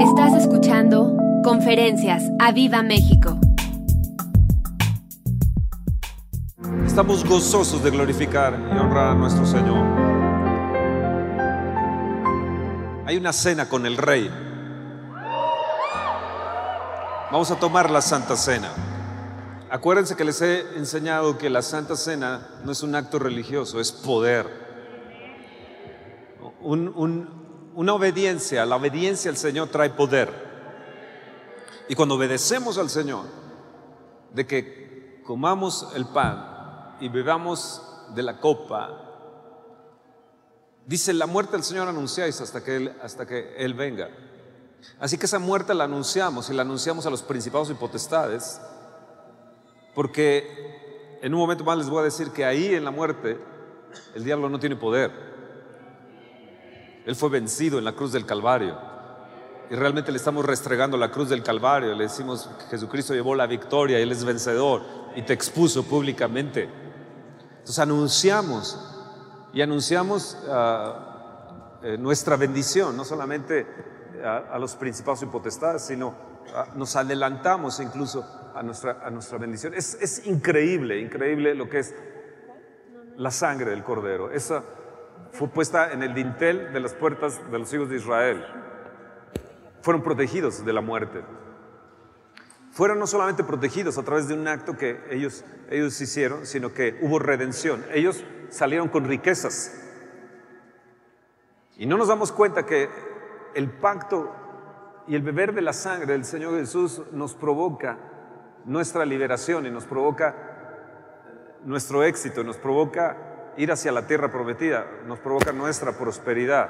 Estás escuchando Conferencias a Viva México. Estamos gozosos de glorificar y honrar a nuestro Señor. Hay una cena con el Rey. Vamos a tomar la Santa Cena. Acuérdense que les he enseñado que la Santa Cena no es un acto religioso, es poder. Un- un- una obediencia, la obediencia al Señor trae poder. Y cuando obedecemos al Señor, de que comamos el pan y bebamos de la copa, dice la muerte del Señor anunciáis hasta que Él, hasta que él venga. Así que esa muerte la anunciamos y la anunciamos a los principados y potestades, porque en un momento más les voy a decir que ahí en la muerte el diablo no tiene poder. Él fue vencido en la cruz del Calvario. Y realmente le estamos restregando la cruz del Calvario. Le decimos Jesucristo llevó la victoria, Él es vencedor y te expuso públicamente. Entonces anunciamos y anunciamos ah, eh, nuestra bendición, no solamente a, a los principados y potestades, sino ah, nos adelantamos incluso a nuestra, a nuestra bendición. Es, es increíble, increíble lo que es la sangre del Cordero. Esa fue puesta en el dintel de las puertas de los hijos de Israel. Fueron protegidos de la muerte. Fueron no solamente protegidos a través de un acto que ellos, ellos hicieron, sino que hubo redención. Ellos salieron con riquezas. Y no nos damos cuenta que el pacto y el beber de la sangre del Señor Jesús nos provoca nuestra liberación y nos provoca nuestro éxito, nos provoca ir hacia la tierra prometida, nos provoca nuestra prosperidad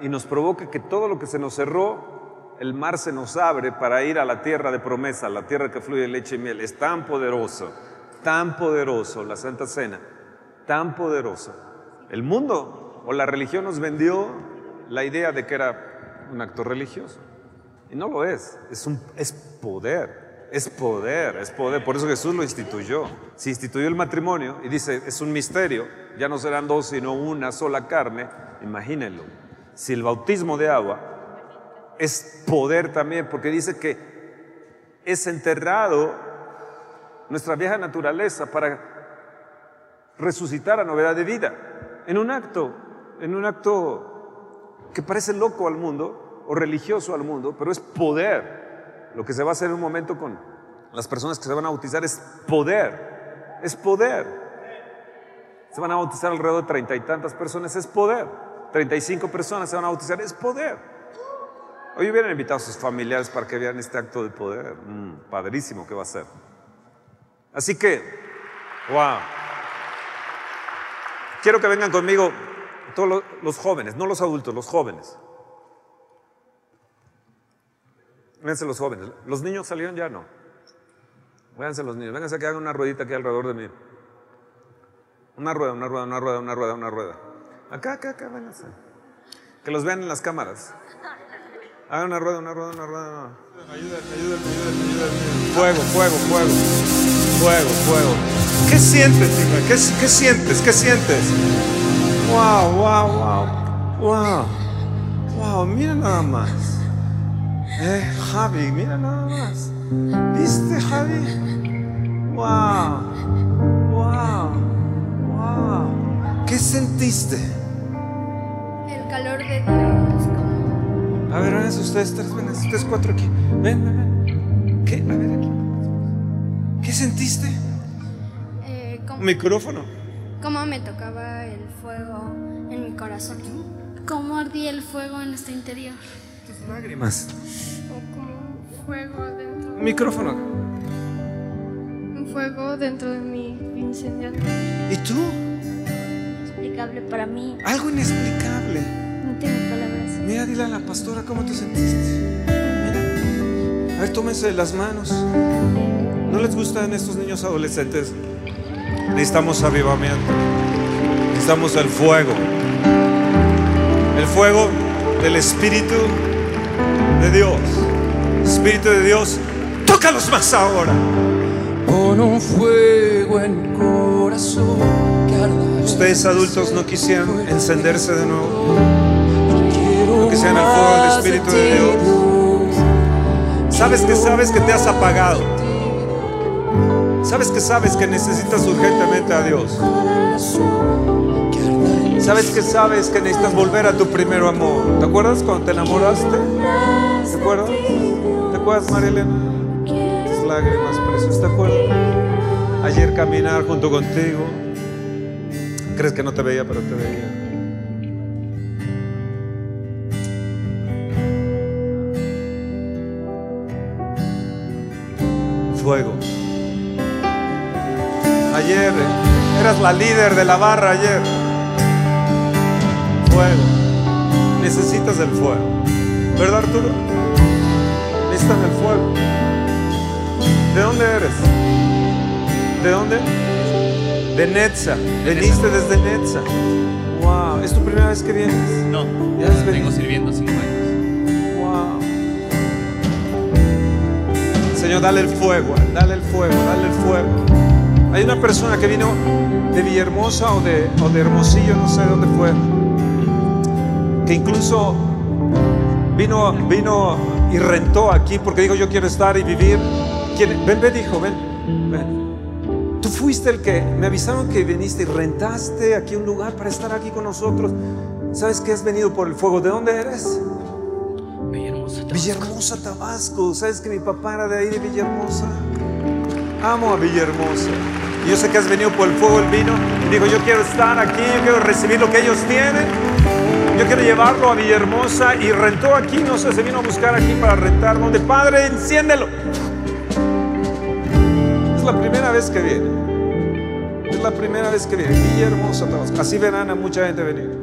y nos provoca que todo lo que se nos cerró, el mar se nos abre para ir a la tierra de promesa, la tierra que fluye leche y miel. Es tan poderoso, tan poderoso la Santa Cena, tan poderoso. El mundo o la religión nos vendió la idea de que era un acto religioso. Y no lo es, es, un, es poder. Es poder, es poder. Por eso Jesús lo instituyó. Si instituyó el matrimonio y dice, es un misterio, ya no serán dos, sino una sola carne, imagínenlo. Si el bautismo de agua es poder también, porque dice que es enterrado nuestra vieja naturaleza para resucitar a novedad de vida. En un acto, en un acto que parece loco al mundo o religioso al mundo, pero es poder. Lo que se va a hacer en un momento con las personas que se van a bautizar es poder, es poder. Se van a bautizar alrededor de treinta y tantas personas, es poder. Treinta y cinco personas se van a bautizar, es poder. Hoy hubieran invitado a sus familiares para que vean este acto de poder. Mm, padrísimo que va a ser. Así que, wow. Quiero que vengan conmigo todos los, jóvenes, no los adultos, los jóvenes. Vénganse los jóvenes. Los niños salieron ya, no. Vénganse los niños. Vénganse que hagan una ruedita aquí alrededor de mí. Una rueda, una rueda, una rueda, una rueda, una rueda. Acá, acá, acá, vénganse. Que los vean en las cámaras. Hagan una rueda, una rueda, una rueda. Ayúdenme, ayúdenme, ayúdenme. Fuego, fuego, fuego. Fuego, fuego. ¿Qué sientes, hija? ¿Qué, ¿Qué sientes? ¿Qué sientes? Wow, wow, wow. Wow. Wow, mira nada más. Eh, Javi, mira nada más. ¿Viste, Javi? Wow. Wow. Wow. ¿Qué sentiste? El calor de Dios, A ver, ven ustedes tres, ven ustedes cuatro aquí. Ven, ven, ven. ¿Qué? A ver aquí. ¿Qué sentiste? eh, como, Micrófono. como me tocaba el fuego en mi corazón. Cómo ardía el fuego en nuestro interior. Tus lágrimas. O como un fuego dentro. Micrófono. Un fuego dentro de mí incendiando. ¿Y tú? Inexplicable para mí. Algo inexplicable. No tengo palabras. Mira, dile a la pastora cómo te sentiste. Mira. A ver, tómense las manos. ¿No les gustan estos niños adolescentes? Necesitamos avivamiento. Necesitamos el fuego. El fuego del Espíritu de Dios. Espíritu de Dios, tócalos más ahora. Pon un fuego en corazón que arda. Ustedes adultos no quisieran encenderse de nuevo. Que sean el fuego del Espíritu de Dios. Sabes que sabes que te has apagado. Sabes que sabes que necesitas urgentemente a Dios. Sabes que sabes que necesitas volver a tu primer amor. ¿Te acuerdas cuando te enamoraste? ¿Te acuerdas? ¿Te acuerdas, Marilena? Tus lágrimas preciosas. ¿Te acuerdas? Ayer caminar junto contigo. ¿Crees que no te veía, pero te veía? Fuego. Ayer eras la líder de la barra ayer. Fuego. Necesitas el fuego. ¿Verdad, Arturo? Necesitas el fuego. ¿De dónde eres? ¿De dónde? De Netza. Veniste desde Netza. Wow. ¿Es tu primera vez que vienes? No, Ya has tengo venido. sirviendo cinco años. Wow. Señor, dale el fuego, dale el fuego, dale el fuego. Hay una persona que vino de Villahermosa o de, o de Hermosillo, no sé de dónde fue, que incluso vino, vino y rentó aquí porque dijo yo quiero estar y vivir. ¿Quién? Ven, ven, hijo, ven, ven. Tú fuiste el que me avisaron que viniste y rentaste aquí un lugar para estar aquí con nosotros. ¿Sabes que has venido por el fuego? ¿De dónde eres? Villahermosa. Villahermosa, Tabasco. ¿Sabes que mi papá era de ahí, de Villahermosa? Amo a Villahermosa. Y yo sé que has venido por el fuego, el vino. Y digo, yo quiero estar aquí, yo quiero recibir lo que ellos tienen. Yo quiero llevarlo a Villahermosa y rentó aquí, no sé, se vino a buscar aquí para rentar. Donde, Padre, enciéndelo. Es la primera vez que viene. Es la primera vez que viene. Villahermosa, Tabasco. Así verán a mucha gente venir.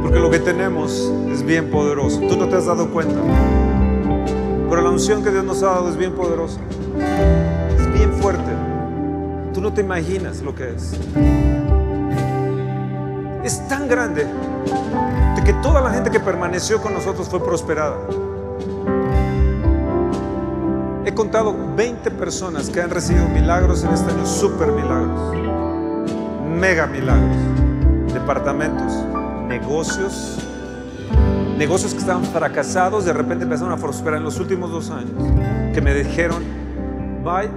Porque lo que tenemos es bien poderoso. Tú no te has dado cuenta. Pero la unción que Dios nos ha dado es bien poderosa. Es bien fuerte. Tú no te imaginas lo que es. Es tan grande de que toda la gente que permaneció con nosotros fue prosperada. He contado 20 personas que han recibido milagros en este año, super milagros, mega milagros, departamentos, negocios, negocios que estaban fracasados, de repente empezaron a prosperar en los últimos dos años, que me dijeron, "Bye,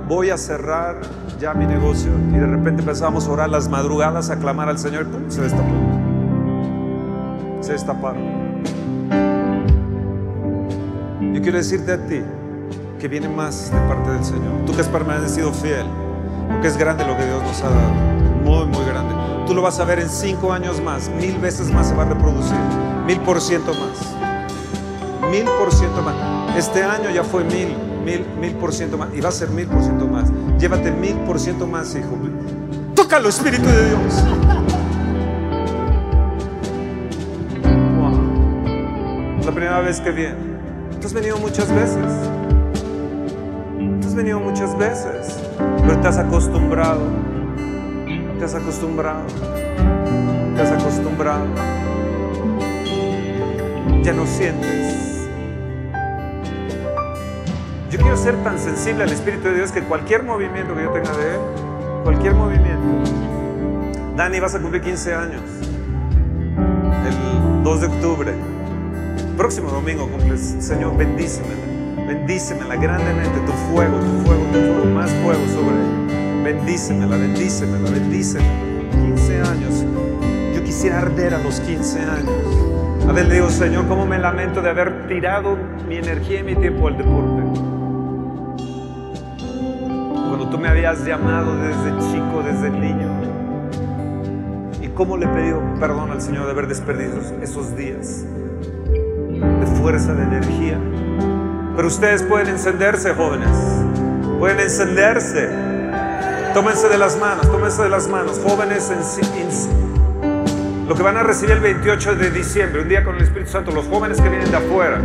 voy a cerrar ya mi negocio, y de repente empezamos a orar las madrugadas, a clamar al Señor, y ¡pum! se destapó. Se destaparon. Yo quiero decirte a ti que viene más de parte del Señor. Tú que has permanecido fiel, porque es grande lo que Dios nos ha dado, muy, muy grande. Tú lo vas a ver en cinco años más, mil veces más se va a reproducir, mil por ciento más, mil por ciento más. Este año ya fue mil, mil, mil por ciento más, y va a ser mil por ciento más. Llévate mil por ciento más, hijo. Tócalo, Espíritu de Dios. Wow. La primera vez que viene. Tú has venido muchas veces. Tú has venido muchas veces, pero te has acostumbrado. Te has acostumbrado. Te has acostumbrado. Ya no sientes. Yo quiero ser tan sensible al Espíritu de Dios que cualquier movimiento que yo tenga de Él, cualquier movimiento. Dani, vas a cumplir 15 años. El 2 de octubre. Próximo domingo cumples. Señor, bendícemela. Bendícemela grandemente. Tu fuego, tu fuego, tu fuego. Más fuego sobre ella. Bendícemela, bendícemela, bendícemela. 15 años. Yo quisiera arder a los 15 años. A ver, le digo, Señor, ¿cómo me lamento de haber tirado mi energía y mi tiempo al deporte? Tú me habías llamado desde chico, desde niño. Y cómo le he pedido perdón al Señor de haber desperdiciado esos días de fuerza, de energía. Pero ustedes pueden encenderse, jóvenes. Pueden encenderse. Tómense de las manos, tómense de las manos, jóvenes. En, en- lo que van a recibir el 28 de diciembre, un día con el Espíritu Santo, los jóvenes que vienen de afuera.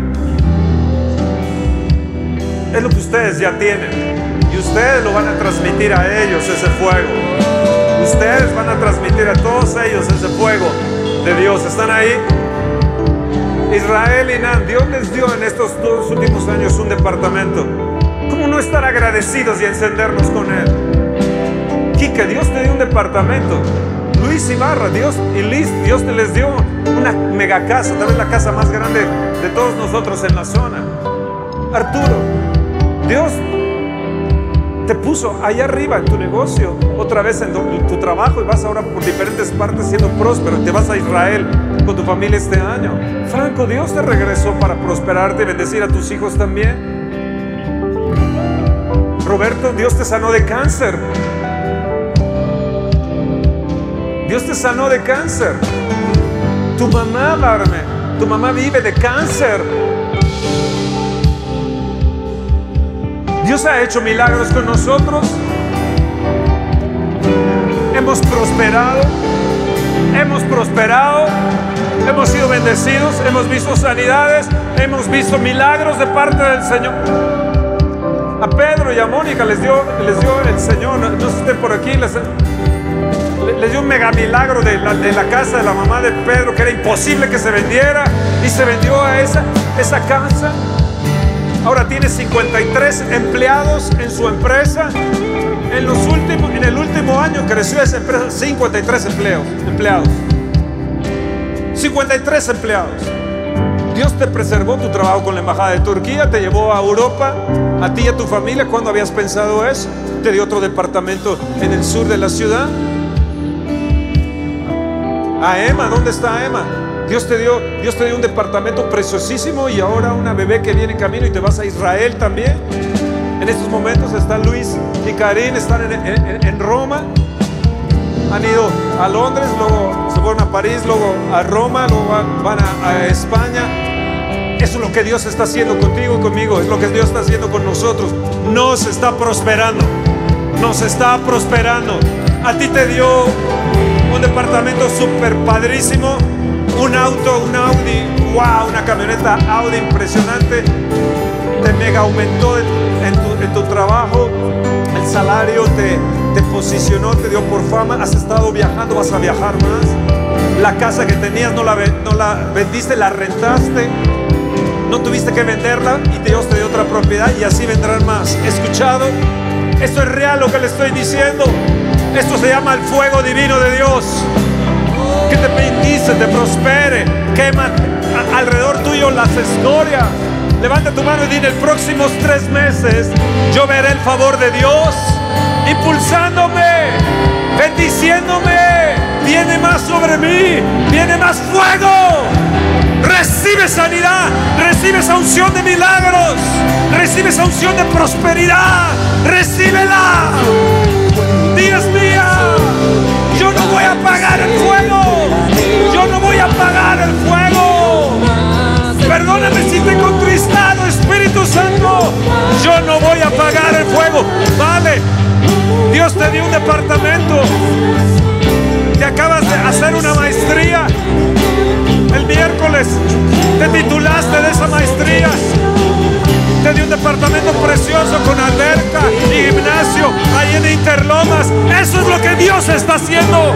Es lo que ustedes ya tienen. Ustedes lo van a transmitir a ellos ese fuego. Ustedes van a transmitir a todos ellos ese fuego de Dios. ¿Están ahí? Israel y Nan, Dios les dio en estos dos últimos años un departamento. ¿Cómo no estar agradecidos y encendernos con Él? Quique, Dios te dio un departamento. Luis Ibarra, Dios y Liz, Dios te les dio una mega casa, tal vez la casa más grande de todos nosotros en la zona. Arturo, Dios te puso allá arriba en tu negocio, otra vez en tu trabajo y vas ahora por diferentes partes siendo próspero. Te vas a Israel con tu familia este año. Franco, Dios te regresó para prosperarte y bendecir a tus hijos también. Roberto, Dios te sanó de cáncer. Dios te sanó de cáncer. Tu mamá, Barme, tu mamá vive de cáncer. Dios ha hecho milagros con nosotros. Hemos prosperado. Hemos prosperado. Hemos sido bendecidos. Hemos visto sanidades. Hemos visto milagros de parte del Señor. A Pedro y a Mónica les dio, les dio el Señor. No, si estén por aquí. Les, dio un mega milagro de la, casa de la mamá de Pedro, que era imposible que se vendiera. Y se vendió a esa casa. Ahora tiene 53 empleados en su empresa. En, los últimos, en el último año creció esa empresa 53 empleos, empleados. 53 empleados. Dios te preservó tu trabajo con la Embajada de Turquía, te llevó a Europa, a ti y a tu familia. ¿Cuándo habías pensado eso? Te dio otro departamento en el sur de la ciudad. A Emma, ¿dónde está Emma? Dios te dio, Dios te dio un departamento preciosísimo y ahora una bebé que viene en camino y te vas a Israel también. En estos momentos están Luis y Karin, están en, Roma. Han ido a Londres, luego se fueron a París, luego a Roma, luego van, a, a España. Eso es lo que Dios está haciendo contigo y conmigo, es lo que Dios está haciendo con nosotros. Nos está prosperando, nos está prosperando. A ti te dio un departamento súper padrísimo un auto, un Audi, wow, una camioneta Audi impresionante, te mega aumentó en, tu, trabajo, el salario te, te posicionó, te dio por fama, has estado viajando, vas a viajar más. La casa que tenías no la, no la vendiste, la rentaste, no tuviste que venderla y Dios te dio otra propiedad y así vendrán más. ¿Escuchado? Esto es real lo que le estoy diciendo. Esto se llama el fuego divino de Dios que te bendice, te prospere, quema alrededor tuyo las escorias. Levanta tu mano y dile, en próximos tres meses yo veré el favor de Dios impulsándome, bendiciéndome. Viene más sobre mí, viene más fuego. Recibe sanidad, recibe esa unción de milagros, recibe esa unción de prosperidad, recíbela. Dios mío yo no voy a apagar el fuego. Yo no voy a apagar el fuego. Perdóname si te he contristado, Espíritu Santo. Yo no voy a apagar el fuego. Vale. Dios te dio un departamento. Te acabas de hacer una maestría. El miércoles te titulaste de esa maestría. Te dio un departamento precioso con alberca y gimnasio ahí en Interlomas. Eso es lo que Dios está haciendo.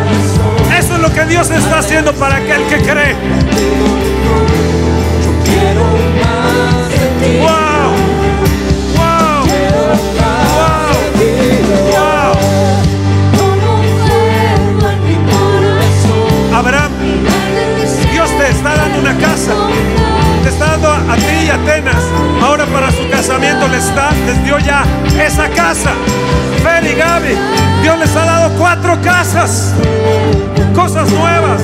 Eso es lo que Dios está haciendo para aquel que cree. Wow. Les dio ya esa casa. Fer Gaby, Dios les ha dado cuatro casas, cosas nuevas,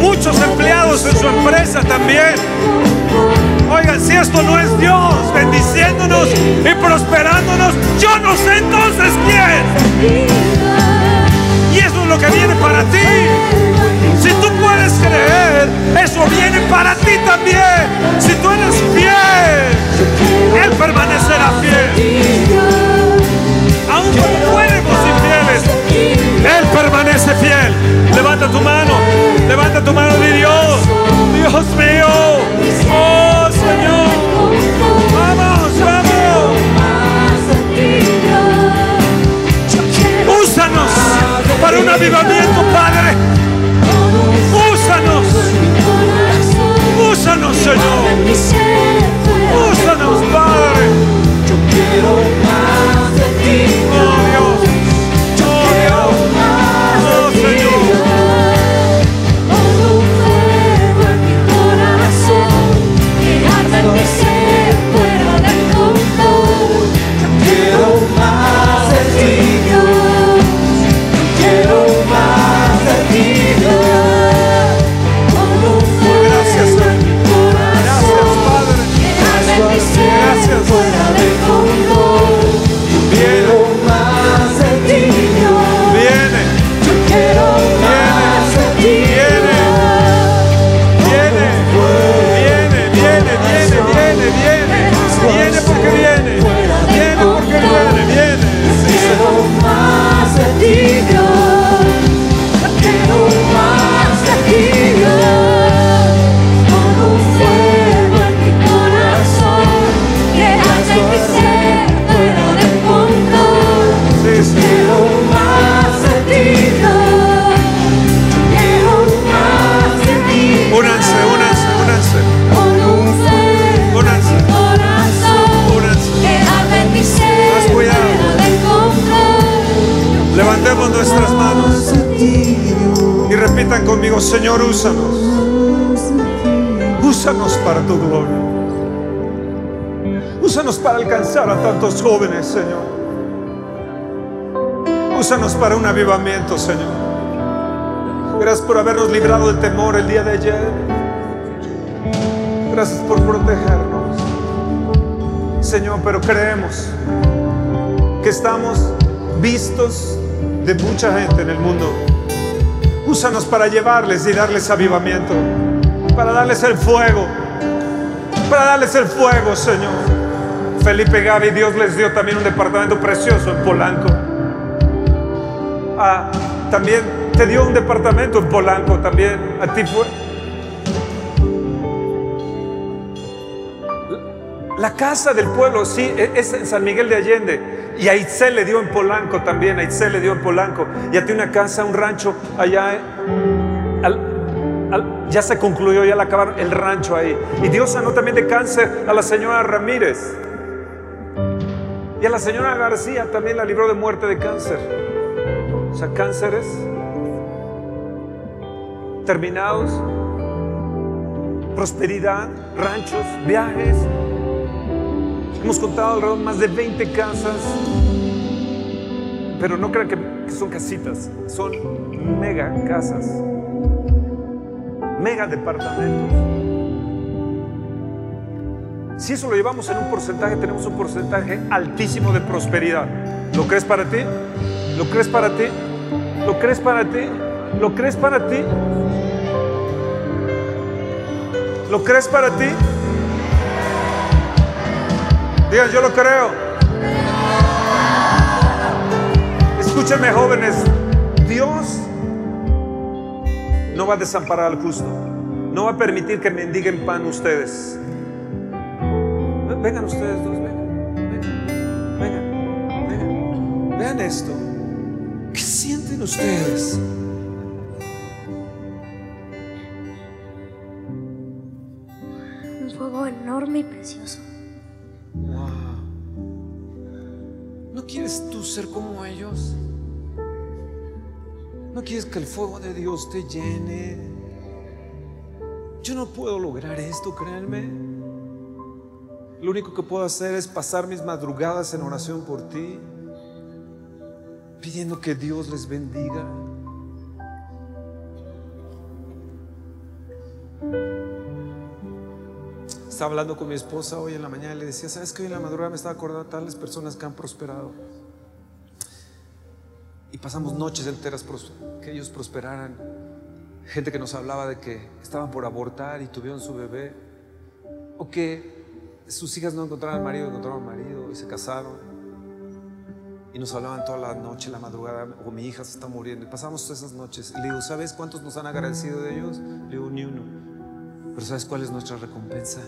muchos empleados en su empresa también. Oigan, si esto no es Dios bendiciéndonos y prosperándonos, yo no sé entonces quién. Y eso es lo que viene para ti. Si tú puedes creer, eso viene para ti también. Si tú eres fiel, Él permanecerá fiel. Aún cuando fuéramos infieles, Él permanece fiel. Levanta tu mano, levanta tu mano de Dios. Dios mío, oh Señor, vamos, vamos. Úsanos para un avivamiento, Padre. Señor. Úsanos, Padre. Yo quiero librado del temor el día de ayer. Gracias por protegernos. Señor, pero creemos que estamos vistos de mucha gente en el mundo. Úsanos para llevarles y darles avivamiento, para darles el fuego, para darles el fuego, Señor. Felipe Gaby, Dios les dio también un departamento precioso en Polanco. Ah, también te dio un departamento en Polanco, también a ti fue. La casa del pueblo, sí, e- es en San Miguel de Allende. Y a Itzel le dio en Polanco también, a Itzel le dio en Polanco. Y a ti una casa, un rancho allá. eh, al- ya se concluyó, ya la acabaron el rancho ahí. Y Dios sanó también de cáncer a la señora Ramírez. Y a la señora García también la libró de muerte de cáncer. O sea, cánceres terminados, prosperidad, ranchos, viajes. Hemos contado alrededor de más de 20 casas, pero no crean que, que son casitas, son mega casas, mega departamentos. Si eso lo llevamos en un porcentaje, tenemos un porcentaje altísimo de prosperidad. ¿Lo crees para ti? ¿Lo crees para ti? ¿Lo crees para ti? ¿Lo crees para ti? ¿Lo crees para ti? Digan, yo lo creo. Escúchenme jóvenes, Dios no va a desamparar al justo. No va a permitir que mendiguen pan ustedes. Vengan ustedes dos, vengan, vengan, vengan, vengan. Vean esto. ¿Qué sienten ustedes? Precioso. Wow. ¿No quieres tú ser como ellos? ¿No quieres que el fuego de Dios te llene? Yo no puedo lograr esto, créanme. Lo único que puedo hacer es pasar mis madrugadas en oración por ti, pidiendo que Dios les bendiga. Estaba hablando con mi esposa hoy en la mañana y le decía, ¿sabes que hoy en la madrugada me estaba acordando de tales personas que han prosperado? Y pasamos noches enteras que ellos prosperaran. Gente que nos hablaba de que estaban por abortar y tuvieron su bebé. O que sus hijas no encontraron al marido, encontraron marido y se casaron. Y nos hablaban toda la noche, la madrugada, o mi hija se está muriendo. Y pasamos todas esas noches. Y le digo, ¿sabes cuántos nos han agradecido de ellos? Le digo, ni uno. Pero ¿sabes cuál es nuestra recompensa?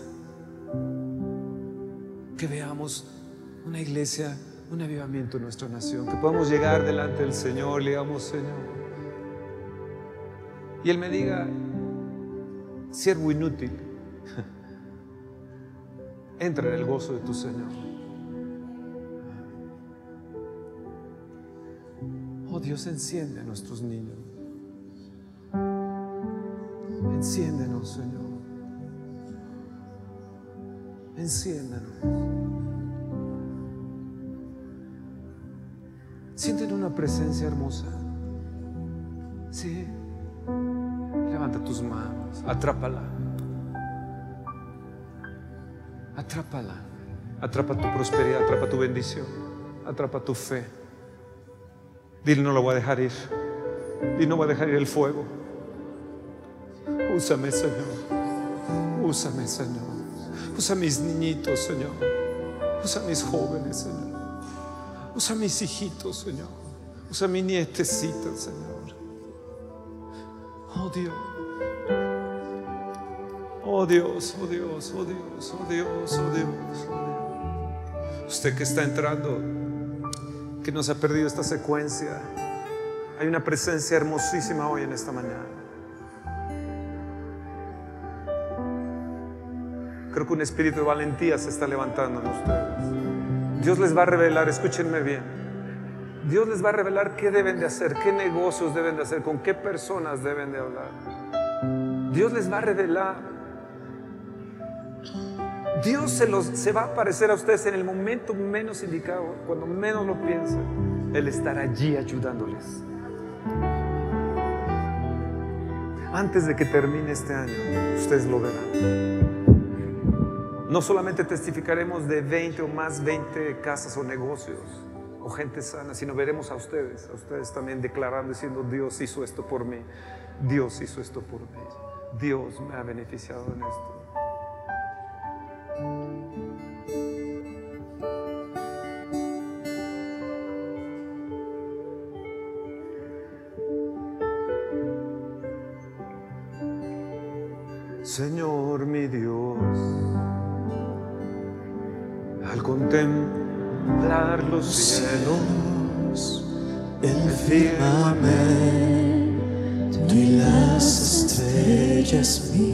Que veamos una iglesia, un avivamiento en nuestra nación, que podamos llegar delante del Señor, le digamos, Señor. Y Él me diga, siervo inútil, entra en el gozo de tu Señor. Oh Dios, enciende a nuestros niños. Enciéndenos, Señor. Enciéndanos. Sienten una presencia hermosa. Sí. Levanta tus manos. Atrápala. Atrápala. Atrapa tu prosperidad, atrapa tu bendición, atrapa tu fe. Dile, no lo voy a dejar ir. Dile, no voy a dejar ir el fuego. Úsame, Señor. Úsame, Señor. Usa mis niñitos, Señor. Usa mis jóvenes, Señor. Usa mis hijitos, Señor. Usa mi nietecita, Señor. Oh Dios. Oh Dios, oh Dios, oh Dios, oh Dios, oh Dios, oh Dios. Usted que está entrando, que no se ha perdido esta secuencia, hay una presencia hermosísima hoy en esta mañana. Creo que un espíritu de valentía se está levantando en ustedes. Dios les va a revelar, escúchenme bien. Dios les va a revelar qué deben de hacer, qué negocios deben de hacer, con qué personas deben de hablar. Dios les va a revelar. Dios se, los, se va a aparecer a ustedes en el momento menos indicado, cuando menos lo piensen. Él estará allí ayudándoles. Antes de que termine este año, ustedes lo verán. No solamente testificaremos de 20 o más 20 casas o negocios o gente sana, sino veremos a ustedes, a ustedes también declarando, diciendo, Dios hizo esto por mí, Dios hizo esto por mí, Dios me ha beneficiado en esto. Los cielos, el firmamento y las estrellas mí.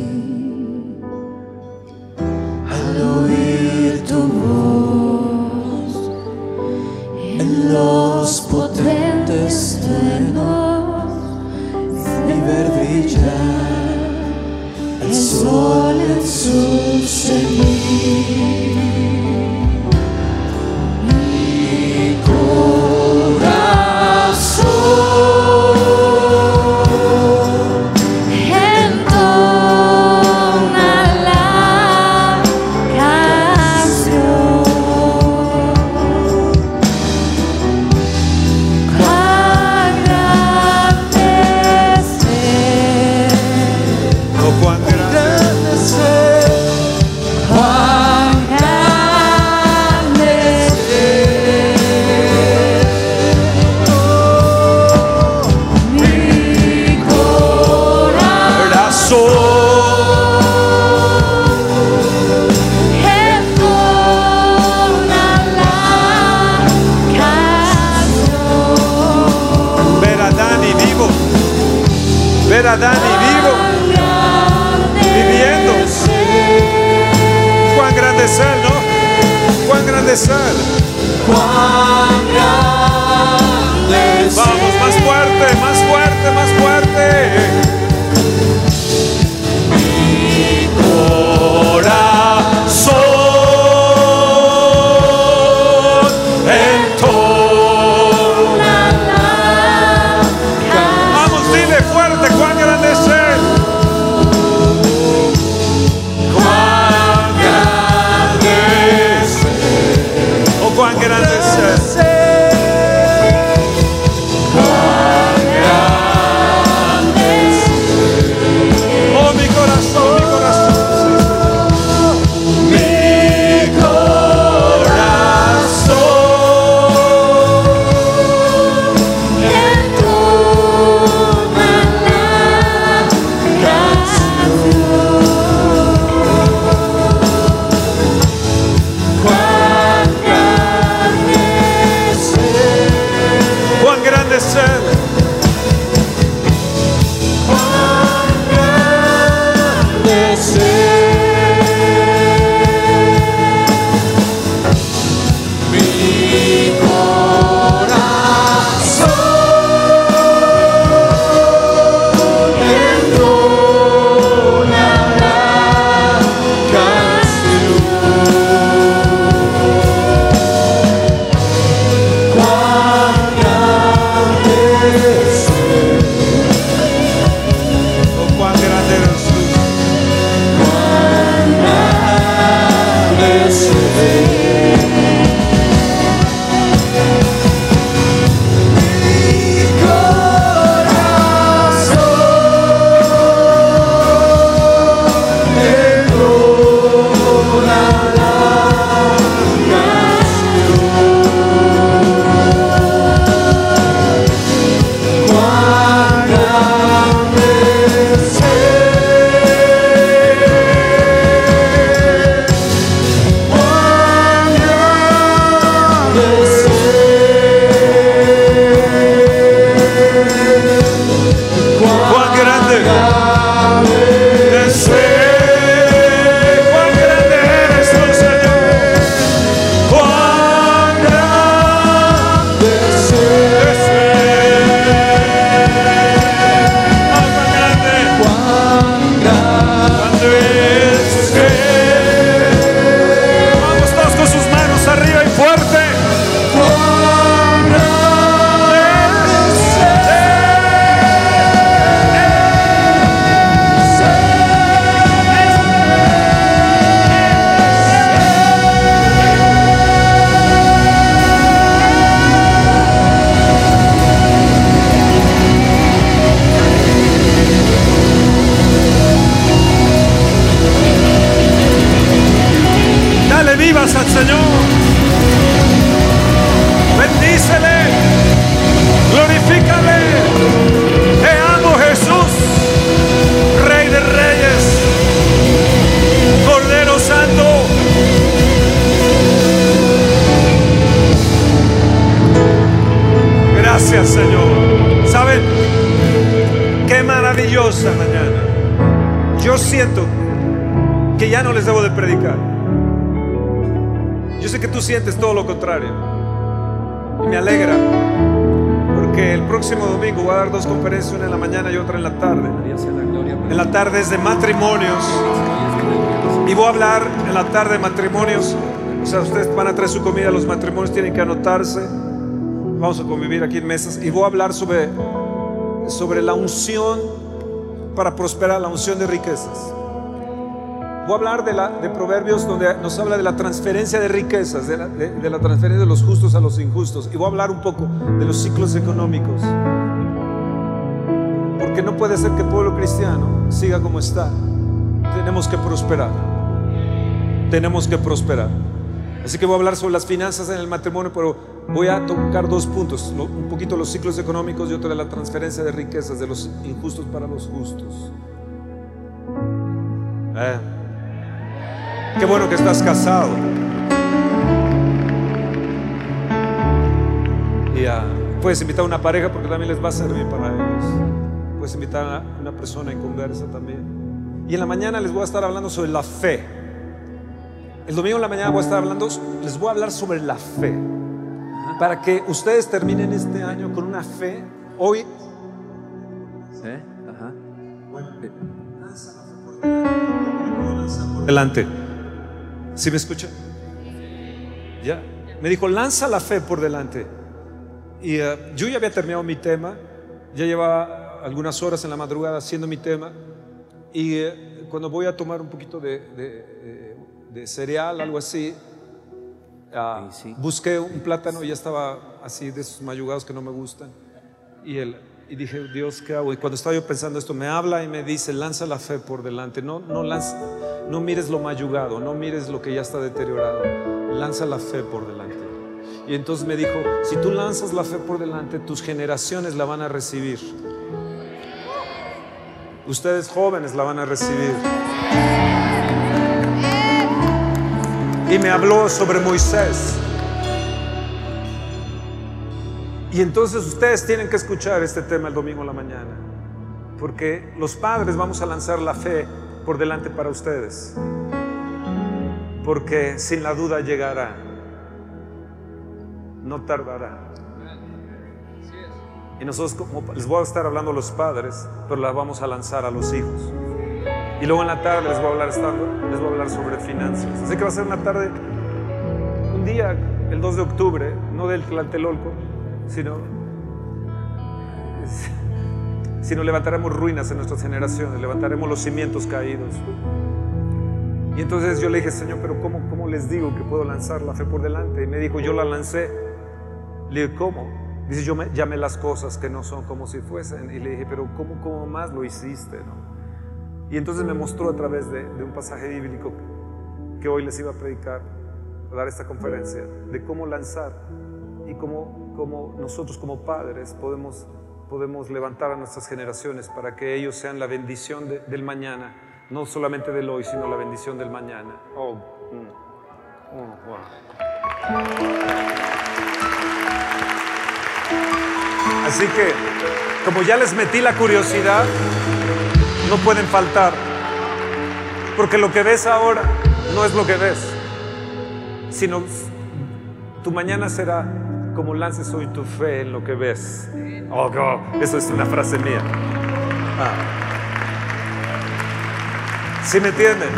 Y me alegra. Porque el próximo domingo voy a dar dos conferencias, una en la mañana y otra en la tarde. En la tarde es de matrimonios. Y voy a hablar en la tarde de matrimonios. O sea, ustedes van a traer su comida, los matrimonios tienen que anotarse. Vamos a convivir aquí en mesas. Y voy a hablar sobre, sobre la unción para prosperar, la unción de riquezas. Voy a hablar de, la, Proverbios donde nos habla de la transferencia de riquezas, de la, transferencia de los justos a los injustos. Y voy a hablar un poco de los ciclos económicos. Porque no puede ser que el pueblo cristiano siga como está. Tenemos que prosperar. Tenemos que prosperar. Así que voy a hablar sobre las finanzas en el matrimonio, pero voy a tocar dos puntos. Un poquito los ciclos económicos y otro de la transferencia de riquezas de los injustos para los justos. Eh. Qué bueno que estás casado. Y ah, puedes invitar a una pareja porque también les va a servir para ellos. Puedes invitar a una persona en conversa también. Y en la mañana les voy a estar hablando sobre la fe. El domingo en la mañana voy a estar hablando, les voy a hablar sobre la fe. Para que ustedes terminen este año con una fe. Hoy ¿Eh? Ajá. Delante. ¿Sí me escucha? Ya. Me dijo, lanza la fe por delante. Y eh, yo ya había terminado mi tema. Ya llevaba algunas horas en la madrugada haciendo mi tema. Y eh, cuando voy a tomar un poquito de, de, eh, de cereal, algo así, Sí, sí. busqué un plátano y ya estaba así de esos mayugados que no me gustan. Y, el, y dije, Dios, ¿qué hago? Y cuando estaba yo pensando esto, me habla y me dice, lanza la fe por delante. No, no, lanza, no mires lo mayugado, no mires lo que ya está deteriorado. Lanza la fe por delante. Y entonces me dijo, si tú lanzas la fe por delante, tus generaciones la van a recibir. Ustedes jóvenes la van a recibir. Y me habló sobre Moisés. Y entonces ustedes tienen que escuchar este tema el domingo la mañana, porque los padres vamos a lanzar la fe por delante para ustedes, porque sin la duda llegará, no tardará. Y nosotros como les voy a estar hablando a los padres, pero la vamos a lanzar a los hijos. Y luego en la tarde les voy a hablar, les voy a hablar sobre finanzas. Así que va a ser una tarde, un día, el 2 de octubre, no del Tlatelolco, sino, sino levantaremos ruinas en nuestras generaciones, levantaremos los cimientos caídos. Y entonces yo le dije, Señor, pero ¿cómo, cómo les digo que puedo lanzar la fe por delante? Y me dijo, yo la lancé. Le dije, ¿cómo? Dice, yo me, llamé las cosas que no son como si fuesen. Y le dije, pero ¿cómo, cómo más lo hiciste? no? Y entonces me mostró a través de, de un pasaje bíblico que hoy les iba a predicar, a dar esta conferencia, de cómo lanzar y cómo, cómo nosotros como padres podemos, podemos levantar a nuestras generaciones para que ellos sean la bendición de- del mañana, no solamente del hoy, sino la bendición del mañana. Oh, mm, oh, wow. Así que, como ya les metí la curiosidad, no pueden faltar. Porque lo que ves ahora no es lo que ves, sino tu mañana será como lances hoy tu fe en lo que ves. Oh, God, eso es una frase mía. Ah. ¿Sí me entienden?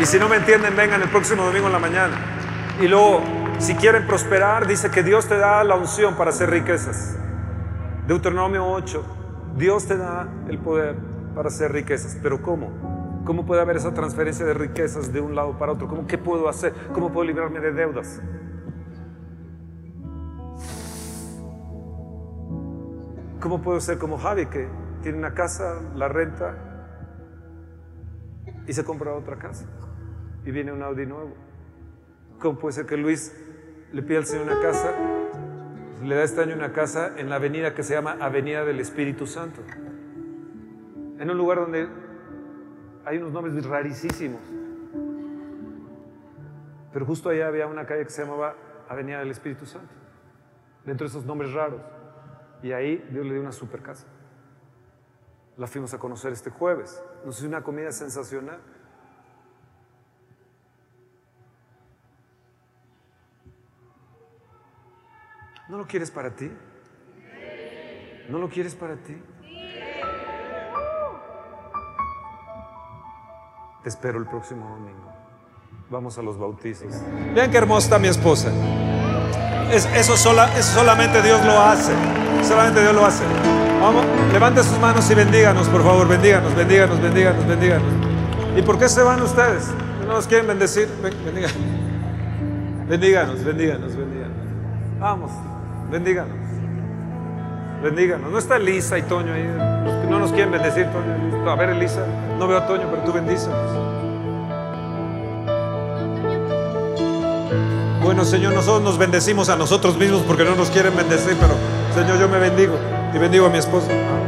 Y si no me entienden, vengan el próximo domingo en la mañana. Y luego, si quieren prosperar, dice que Dios te da la unción para hacer riquezas. Deuteronomio 8, Dios te da el poder para hacer riquezas, pero ¿cómo? ¿Cómo puede haber esa transferencia de riquezas de un lado para otro? ¿Cómo, ¿Qué puedo hacer? ¿Cómo puedo librarme de deudas? ¿Cómo puedo ser como Javi que tiene una casa, la renta y se compra otra casa y viene un Audi nuevo? ¿Cómo puede ser que Luis le pida al Señor una casa? Le da este año una casa en la avenida que se llama Avenida del Espíritu Santo. En un lugar donde hay unos nombres rarísimos. Pero justo allá había una calle que se llamaba Avenida del Espíritu Santo. Dentro de esos nombres raros. Y ahí Dios le dio una super casa. La fuimos a conocer este jueves. Nos hizo una comida sensacional. ¿No lo quieres para ti? ¿No lo quieres para ti? Te espero el próximo domingo. Vamos a los bautizos. Vean qué hermosa mi esposa. Es- eso, sola, eso solamente Dios lo hace. Solamente Dios lo hace. Vamos, levante sus manos y bendíganos, por favor. Bendíganos, bendíganos, bendíganos, bendíganos. ¿Y por qué se van ustedes? ¿No nos quieren bendecir? Bendiga- Bendíganos, bendíganos, bendíganos. Vamos, bendíganos. Bendíganos. No está Elisa y Toño ahí. No nos quieren bendecir, Toño. A ver, Elisa. No veo a Toño, pero tú bendícenos. Bueno, Señor, nosotros nos bendecimos a nosotros mismos porque no nos quieren bendecir, pero Señor, yo me bendigo y bendigo a mi esposo. Ah.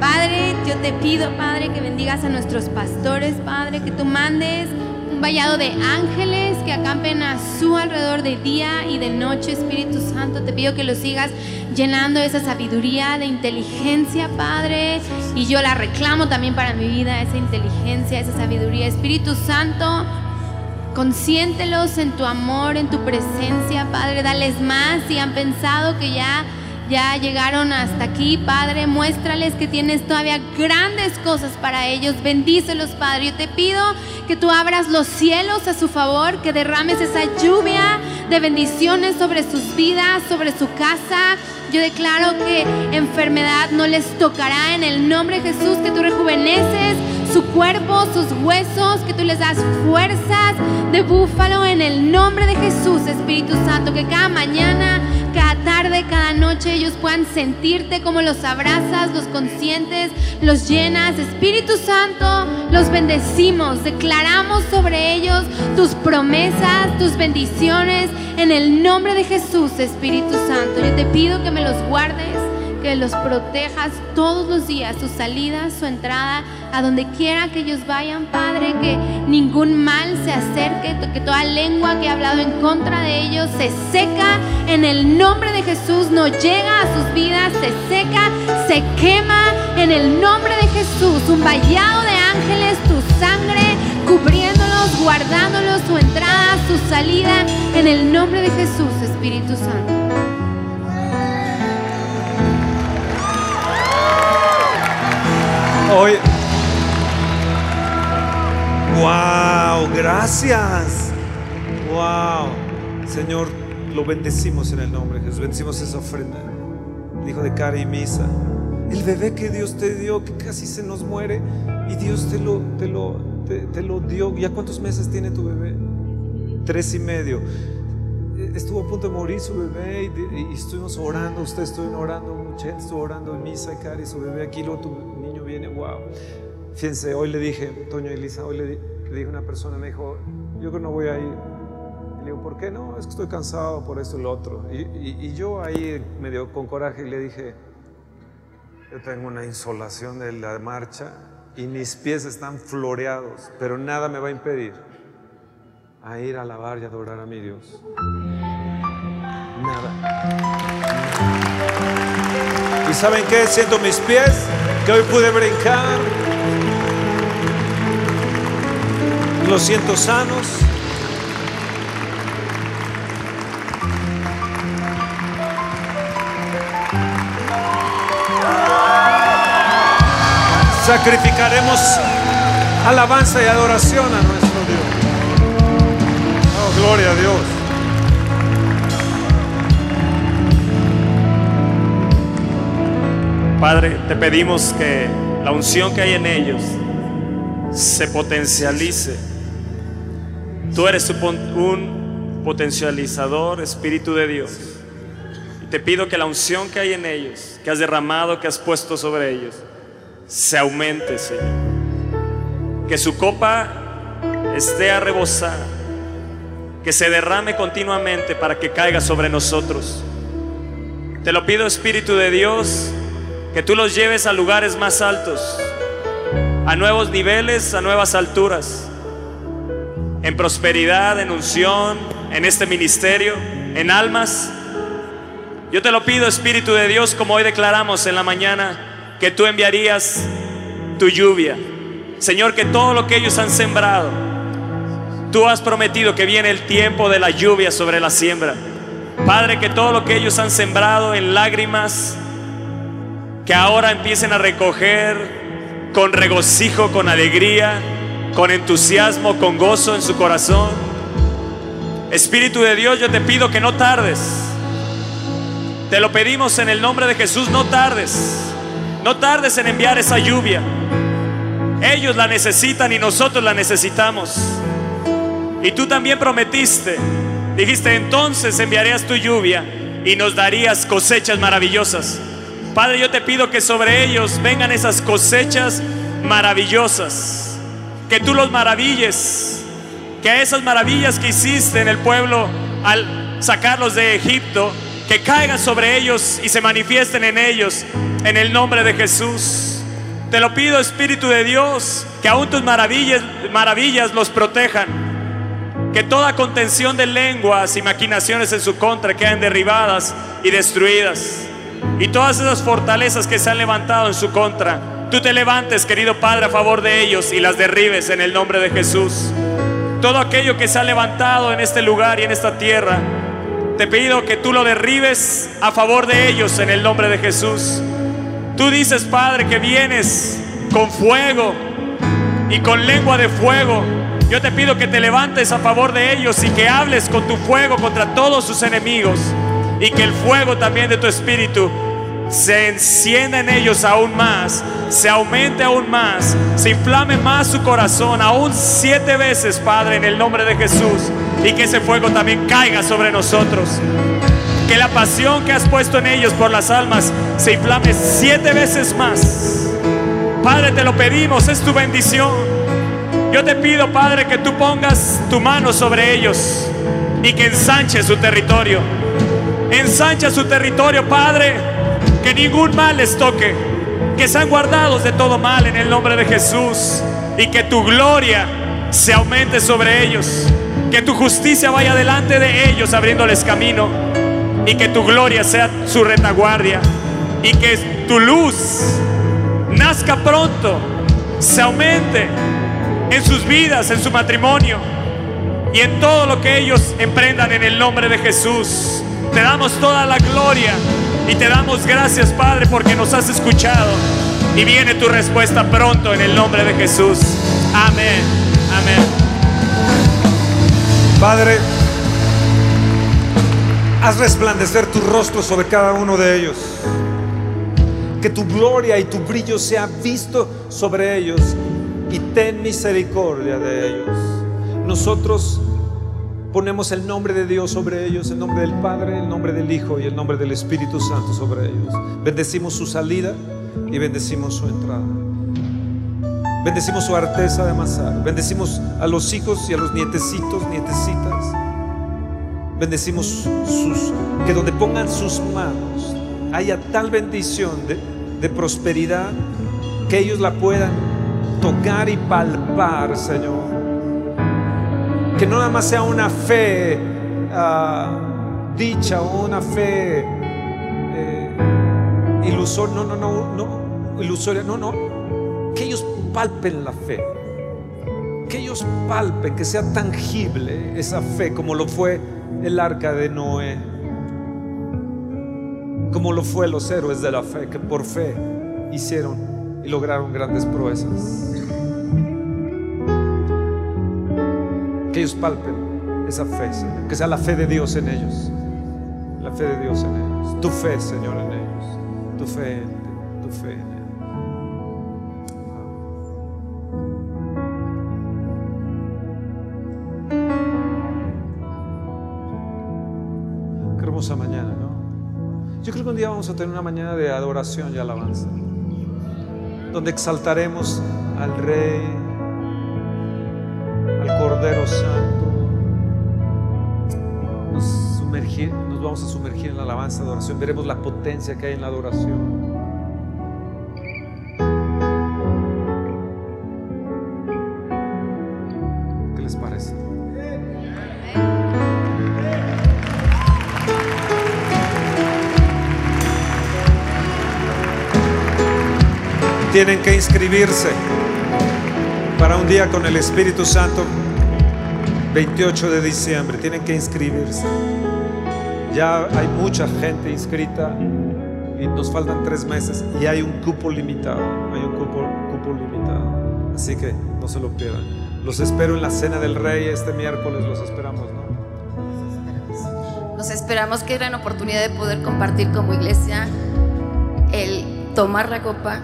Padre, yo te pido, Padre, que bendigas a nuestros pastores, Padre, que tú mandes un vallado de ángeles que acampen a su alrededor de día y de noche, Espíritu Santo. Te pido que los sigas llenando esa sabiduría, de inteligencia, Padre. Y yo la reclamo también para mi vida, esa inteligencia, esa sabiduría. Espíritu Santo, Consiéntelos en tu amor, en tu presencia, Padre. Dales más si han pensado que ya ya llegaron hasta aquí, Padre. Muéstrales que tienes todavía grandes cosas para ellos. Bendícelos, Padre. Yo te pido que tú abras los cielos a su favor, que derrames esa lluvia de bendiciones sobre sus vidas, sobre su casa. Yo declaro que enfermedad no les tocará en el nombre de Jesús, que tú rejuveneces su cuerpo, sus huesos, que tú les das fuerzas de búfalo en el nombre de Jesús, Espíritu Santo, que cada mañana, cada tarde, cada noche ellos puedan sentirte como los abrazas, los consientes, los llenas. Espíritu Santo, los bendecimos, declaramos sobre ellos tus promesas, tus bendiciones, en el nombre de Jesús, Espíritu Santo. Yo te pido que me los guardes que los protejas todos los días, su salida, su entrada, a donde quiera que ellos vayan, Padre, que ningún mal se acerque, que toda lengua que ha hablado en contra de ellos se seca. En el nombre de Jesús, no llega a sus vidas, se seca, se quema. En el nombre de Jesús, un vallado de ángeles, tu sangre cubriéndolos, guardándolos, su entrada, su salida, en el nombre de Jesús, Espíritu Santo. Gracias. Wow. Señor, lo bendecimos en el nombre de Jesús. Bendecimos esa ofrenda. El hijo de Cara y Misa. El bebé que Dios te dio, que casi se nos muere. Y Dios te lo, te lo, te, te lo dio. ¿Ya cuántos meses tiene tu bebé? Tres y medio. Estuvo a punto de morir su bebé y, y estuvimos orando. Ustedes estuvieron orando, mucha gente estuvo orando en misa, Cari, su bebé aquí. Luego tu niño viene, wow. Fíjense, hoy le dije, Toño y Lisa, hoy le, di- le dije a una persona, me dijo, yo creo que no voy a ir. Y le digo, ¿por qué no? Es que estoy cansado por esto y lo otro. Y, y- y yo ahí medio con coraje le dije, yo tengo una insolación de la marcha y mis pies están floreados, pero nada me va a impedir a ir a alabar y adorar a mi Dios. Nada. ¿Y saben qué? Siento mis pies, que hoy pude brincar. Los siento sanos. Sacrificaremos alabanza y adoración a nuestro Dios. Oh, gloria a Dios. Padre, te pedimos que la unción que hay en ellos se potencialice. Tú eres un potencializador, Espíritu de Dios. Y te pido que la unción que hay en ellos, que has derramado, que has puesto sobre ellos, se aumente, Señor. Que su copa esté a que se derrame continuamente para que caiga sobre nosotros. Te lo pido, Espíritu de Dios, que tú los lleves a lugares más altos, a nuevos niveles, a nuevas alturas, en prosperidad, en unción, en este ministerio, en almas. Yo te lo pido, Espíritu de Dios, como hoy declaramos en la mañana, que tú enviarías tu lluvia. Señor, que todo lo que ellos han sembrado, tú has prometido que viene el tiempo de la lluvia sobre la siembra. Padre, que todo lo que ellos han sembrado en lágrimas, que ahora empiecen a recoger con regocijo, con alegría, con entusiasmo, con gozo en su corazón. Espíritu de Dios, yo te pido que no tardes. Te lo pedimos en el nombre de Jesús, no tardes. No tardes en enviar esa lluvia. Ellos la necesitan y nosotros la necesitamos. Y tú también prometiste, dijiste, entonces enviarías tu lluvia y nos darías cosechas maravillosas. Padre, yo te pido que sobre ellos vengan esas cosechas maravillosas. Que tú los maravilles. Que esas maravillas que hiciste en el pueblo al sacarlos de Egipto, que caigan sobre ellos y se manifiesten en ellos en el nombre de Jesús. Te lo pido, Espíritu de Dios, que aún tus maravillas, maravillas los protejan. Que toda contención de lenguas y maquinaciones en su contra queden derribadas y destruidas. Y todas esas fortalezas que se han levantado en su contra, tú te levantes, querido Padre, a favor de ellos y las derribes en el nombre de Jesús. Todo aquello que se ha levantado en este lugar y en esta tierra, te pido que tú lo derribes a favor de ellos en el nombre de Jesús. Tú dices, Padre, que vienes con fuego y con lengua de fuego. Yo te pido que te levantes a favor de ellos y que hables con tu fuego contra todos sus enemigos y que el fuego también de tu espíritu se encienda en ellos aún más, se aumente aún más, se inflame más su corazón, aún siete veces, Padre, en el nombre de Jesús, y que ese fuego también caiga sobre nosotros. Que la pasión que has puesto en ellos por las almas se inflame siete veces más. Padre, te lo pedimos, es tu bendición. Yo te pido, Padre, que tú pongas tu mano sobre ellos y que ensanche su territorio. Ensancha su territorio, Padre, que ningún mal les toque, que sean guardados de todo mal en el nombre de Jesús y que tu gloria se aumente sobre ellos, que tu justicia vaya delante de ellos abriéndoles camino y que tu gloria sea su retaguardia y que tu luz nazca pronto, se aumente en sus vidas, en su matrimonio y en todo lo que ellos emprendan en el nombre de Jesús. Te damos toda la gloria y te damos gracias, Padre, porque nos has escuchado. Y viene tu respuesta pronto en el nombre de Jesús. Amén. Amén. Padre, haz resplandecer tu rostro sobre cada uno de ellos. Que tu gloria y tu brillo sea visto sobre ellos y ten misericordia de ellos. Nosotros ponemos el nombre de Dios sobre ellos, el nombre del Padre, el nombre del Hijo y el nombre del Espíritu Santo sobre ellos. Bendecimos su salida y bendecimos su entrada. Bendecimos su arteza de amasar. Bendecimos a los hijos y a los nietecitos, nietecitas. Bendecimos sus, que donde pongan sus manos haya tal bendición de, de prosperidad que ellos la puedan tocar y palpar, Señor que no nada más sea una fe uh, dicha o una fe eh, ilusoria, no, no, no, no, ilusoria, no, no, que ellos palpen la fe, que ellos palpen, que sea tangible esa fe como lo fue el arca de Noé, como lo fue los héroes de la fe, que por fe hicieron y lograron grandes proezas. Ellos palpen esa fe, Señor. Que sea la fe de Dios en ellos. La fe de Dios en ellos. Tu fe, Señor, en ellos. Tu fe en tu fe en ellos. Qué hermosa mañana, ¿no? Yo creo que un día vamos a tener una mañana de adoración y alabanza. Donde exaltaremos al Rey Cordero Santo. Nos, vamos a sumergir en la alabanza de oración. Veremos la potencia que hay en la adoración. ¿Qué les parece? Tienen que inscribirse para un día con el Espíritu Santo 28 de diciembre. Tienen que inscribirse. Ya hay mucha gente inscrita y nos faltan tres meses y hay un cupo limitado. Hay un cupo, cupo limitado. Así que no se lo pierdan. Los espero en la Cena del Rey este miércoles. Los esperamos, ¿no? Nos esperamos que gran oportunidad de poder compartir como iglesia el tomar la copa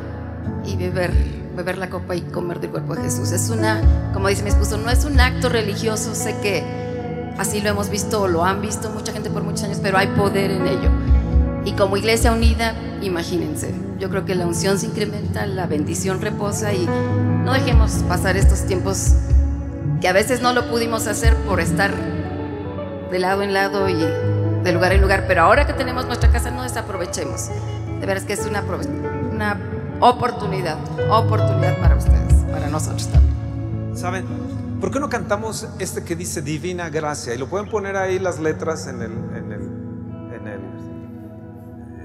y beber, beber la copa y comer del cuerpo de Jesús. Es una, como dice mi esposo, no es un acto religioso, sé que así lo hemos visto o lo han visto mucha gente por muchos años, pero hay poder en ello. Y como iglesia unida, imagínense, yo creo que la unción se incrementa, la bendición reposa y no dejemos pasar estos tiempos que a veces no lo pudimos hacer por estar de lado en lado y de lugar en lugar, pero ahora que tenemos nuestra casa no desaprovechemos. De veras que es una, una oportunidad, oportunidad para ustedes, para nosotros también. ¿Saben? ¿Por qué no cantamos este que dice Divina Gracia? Y lo pueden poner ahí las letras en el... En el, en el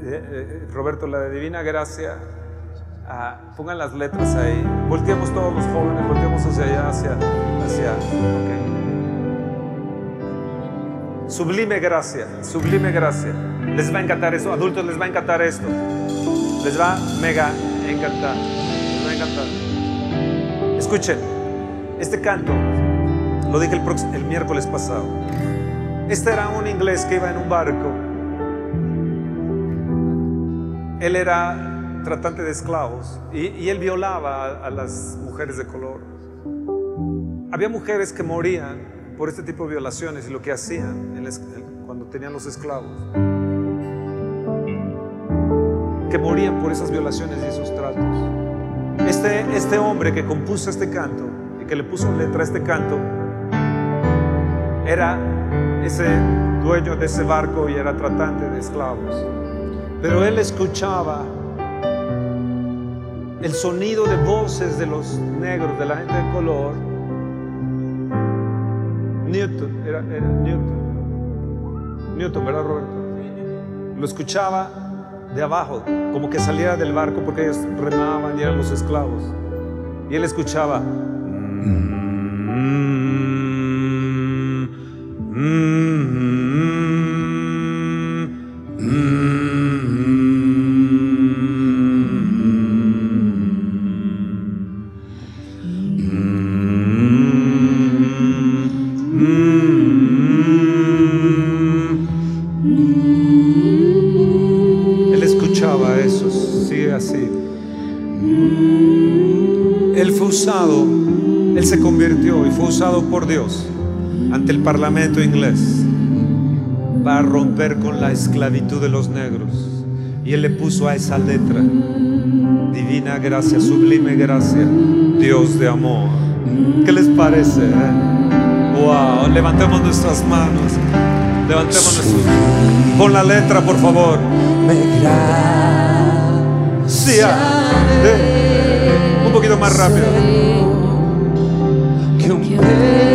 eh, eh, Roberto, la de Divina Gracia. Ah, pongan las letras ahí. Volteamos todos los jóvenes, volteamos hacia allá, hacia... hacia okay. Sublime gracia, sublime gracia. Les va a encantar eso, adultos les va a encantar esto. Les va mega encantar. Les va a encantar. Escuchen, este canto lo dije el, miércoles pasado. Este era un inglés que iba en un barco. Él era tratante de esclavos y, él violaba a, las mujeres de color. Había mujeres que morían por este tipo de violaciones y lo que hacían cuando tenían los esclavos. Que morían por esas violaciones y esos tratos. Este, este hombre que compuso este canto y que le puso letra a este canto era ese dueño de ese barco y era tratante de esclavos. Pero él escuchaba el sonido de voces de los negros, de la gente de color. Newton, era, era Newton. Newton, ¿verdad, Roberto? Lo escuchaba de abajo, como que saliera del barco porque ellos remaban y eran los esclavos. Y él escuchaba. Él fue usado por Dios ante el parlamento inglés para romper con la esclavitud de los negros. Y él le puso a esa letra, divina gracia, sublime gracia, Dios de amor. ¿Qué les parece? eh? Wow, levantemos nuestras manos, levantemos nuestras Pon la letra, por favor. Sí, ah, eh, un poquito más rápido. Que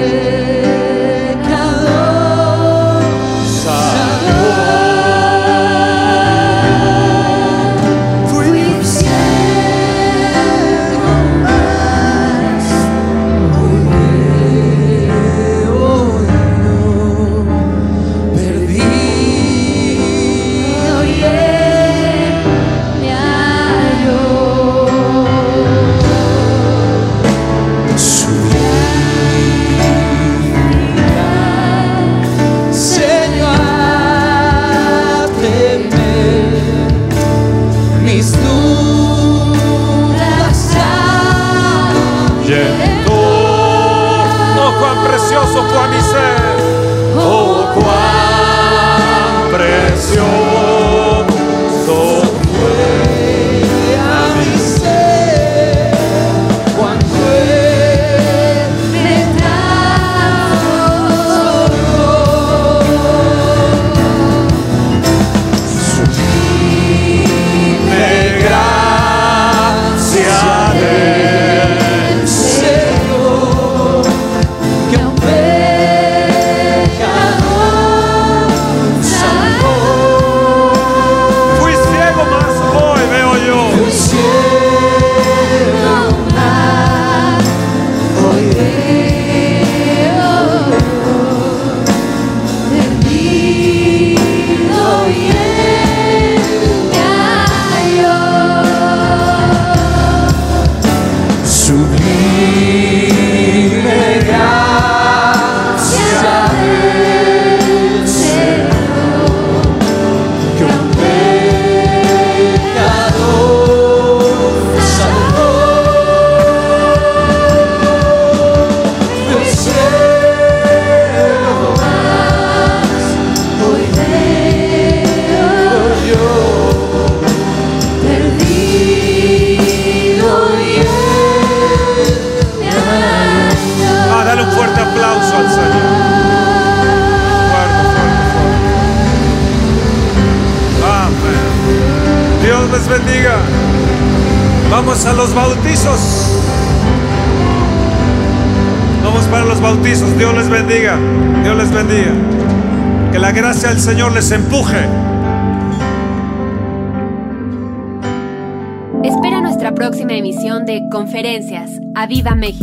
Viva México!